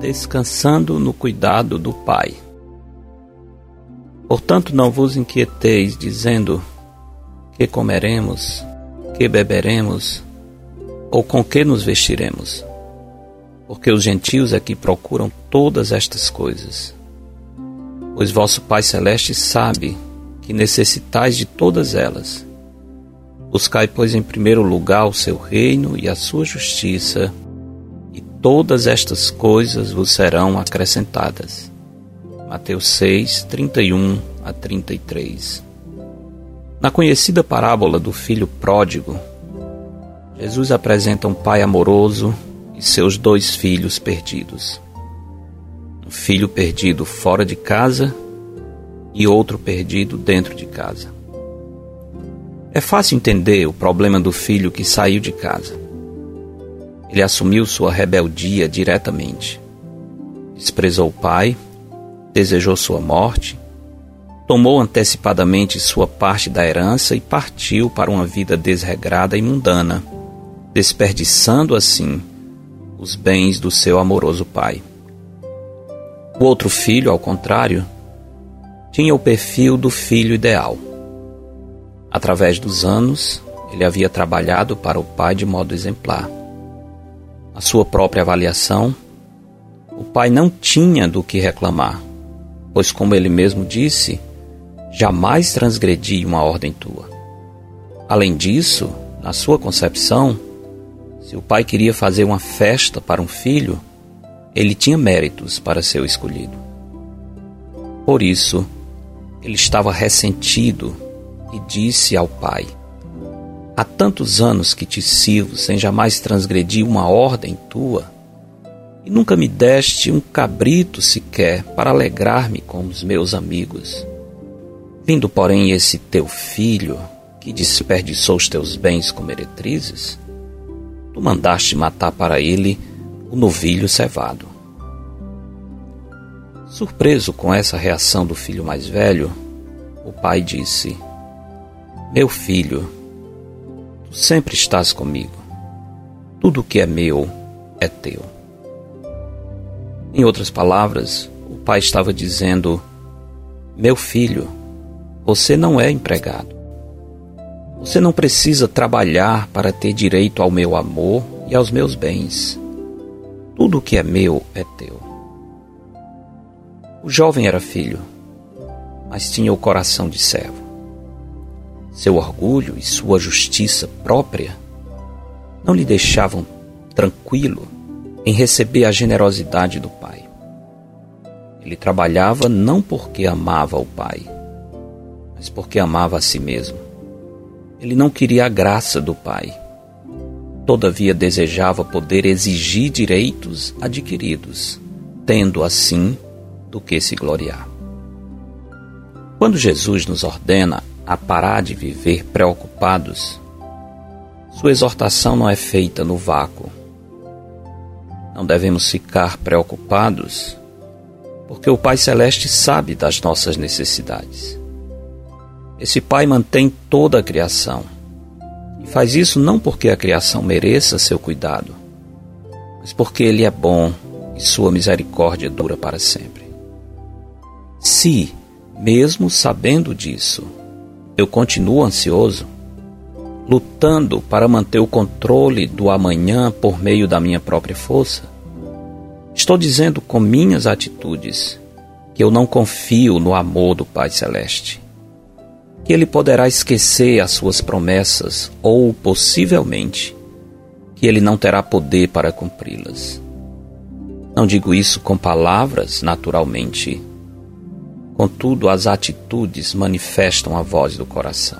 Descansando no cuidado do Pai. Portanto, não vos inquieteis, dizendo: Que comeremos, que beberemos, ou com que nos vestiremos? Porque os gentios é procuram todas estas coisas. Pois vosso Pai Celeste sabe que necessitais de todas elas. Buscai, pois, em primeiro lugar o seu reino e a sua justiça, e todas estas coisas vos serão acrescentadas. Mateus 6, 31 a 33. Na conhecida parábola do filho pródigo, Jesus apresenta um pai amoroso e seus dois filhos perdidos. Um filho perdido fora de casa e outro perdido dentro de casa. É fácil entender o problema do filho que saiu de casa. Ele assumiu sua rebeldia diretamente. Desprezou o pai desejou sua morte, tomou antecipadamente sua parte da herança e partiu para uma vida desregrada e mundana, desperdiçando assim os bens do seu amoroso pai. O outro filho, ao contrário, tinha o perfil do filho ideal. Através dos anos, ele havia trabalhado para o pai de modo exemplar. A sua própria avaliação, o pai não tinha do que reclamar pois, como ele mesmo disse, jamais transgredi uma ordem tua. Além disso, na sua concepção, se o pai queria fazer uma festa para um filho, ele tinha méritos para ser escolhido. Por isso, ele estava ressentido e disse ao pai: Há tantos anos que te sirvo sem jamais transgredir uma ordem tua e nunca me deste um cabrito sequer para alegrar-me com os meus amigos. Vindo, porém, esse teu filho, que desperdiçou os teus bens com meretrizes, tu mandaste matar para ele o novilho cevado. Surpreso com essa reação do filho mais velho, o pai disse: Meu filho, tu sempre estás comigo. Tudo que é meu é teu. Em outras palavras, o pai estava dizendo: Meu filho, você não é empregado. Você não precisa trabalhar para ter direito ao meu amor e aos meus bens. Tudo que é meu é teu. O jovem era filho, mas tinha o coração de servo. Seu orgulho e sua justiça própria não lhe deixavam tranquilo em receber a generosidade do Pai. Ele trabalhava não porque amava o Pai, mas porque amava a si mesmo. Ele não queria a graça do Pai. Todavia desejava poder exigir direitos adquiridos, tendo assim do que se gloriar. Quando Jesus nos ordena a parar de viver preocupados, sua exortação não é feita no vácuo não devemos ficar preocupados, porque o Pai Celeste sabe das nossas necessidades. Esse Pai mantém toda a criação e faz isso não porque a criação mereça seu cuidado, mas porque Ele é bom e sua misericórdia dura para sempre. Se, mesmo sabendo disso, eu continuo ansioso, lutando para manter o controle do amanhã por meio da minha própria força? Estou dizendo com minhas atitudes que eu não confio no amor do Pai Celeste. Que Ele poderá esquecer as suas promessas ou, possivelmente, que Ele não terá poder para cumpri-las. Não digo isso com palavras, naturalmente. Contudo, as atitudes manifestam a voz do coração.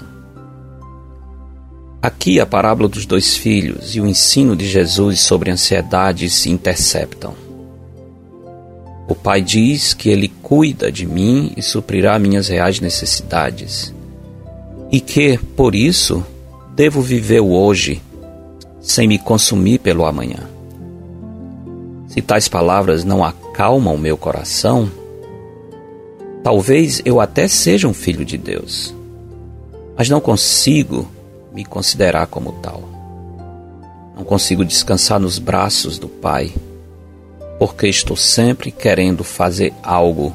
Aqui a parábola dos dois filhos e o ensino de Jesus sobre ansiedade se interceptam. O pai diz que ele cuida de mim e suprirá minhas reais necessidades, e que, por isso, devo viver o hoje sem me consumir pelo amanhã. Se tais palavras não acalmam meu coração, Talvez eu até seja um filho de Deus, mas não consigo me considerar como tal. Não consigo descansar nos braços do Pai, porque estou sempre querendo fazer algo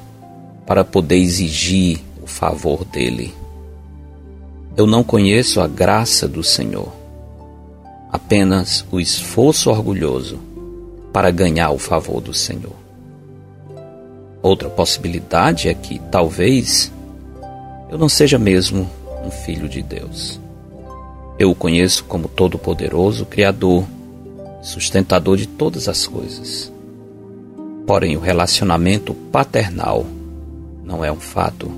para poder exigir o favor dele. Eu não conheço a graça do Senhor, apenas o esforço orgulhoso para ganhar o favor do Senhor. Outra possibilidade é que, talvez, eu não seja mesmo um filho de Deus. Eu o conheço como Todo-Poderoso, Criador, sustentador de todas as coisas. Porém, o relacionamento paternal não é um fato,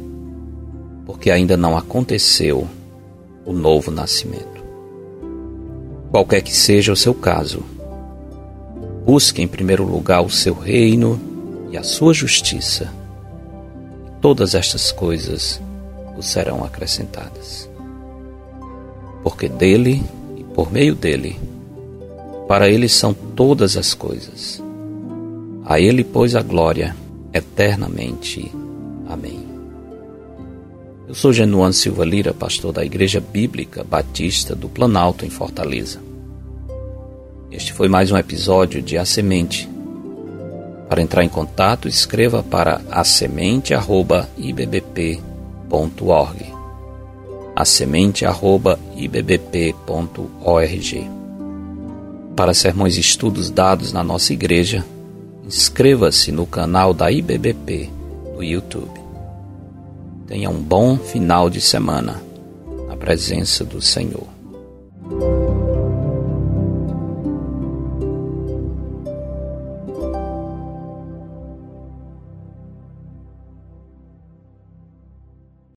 porque ainda não aconteceu o novo nascimento. Qualquer que seja o seu caso, busque em primeiro lugar o seu reino e a sua justiça, todas estas coisas vos serão acrescentadas porque dele e por meio dele, para ele são todas as coisas. A ele, pois, a glória eternamente. Amém. Eu sou Genuano Silva Lira, pastor da Igreja Bíblica Batista do Planalto, em Fortaleza. Este foi mais um episódio de A Semente. Para entrar em contato, escreva para asemente.ibbp.org asemente.ibbp.org. Para sermões e estudos dados na nossa igreja, inscreva-se no canal da IBBP no YouTube. Tenha um bom final de semana na presença do Senhor.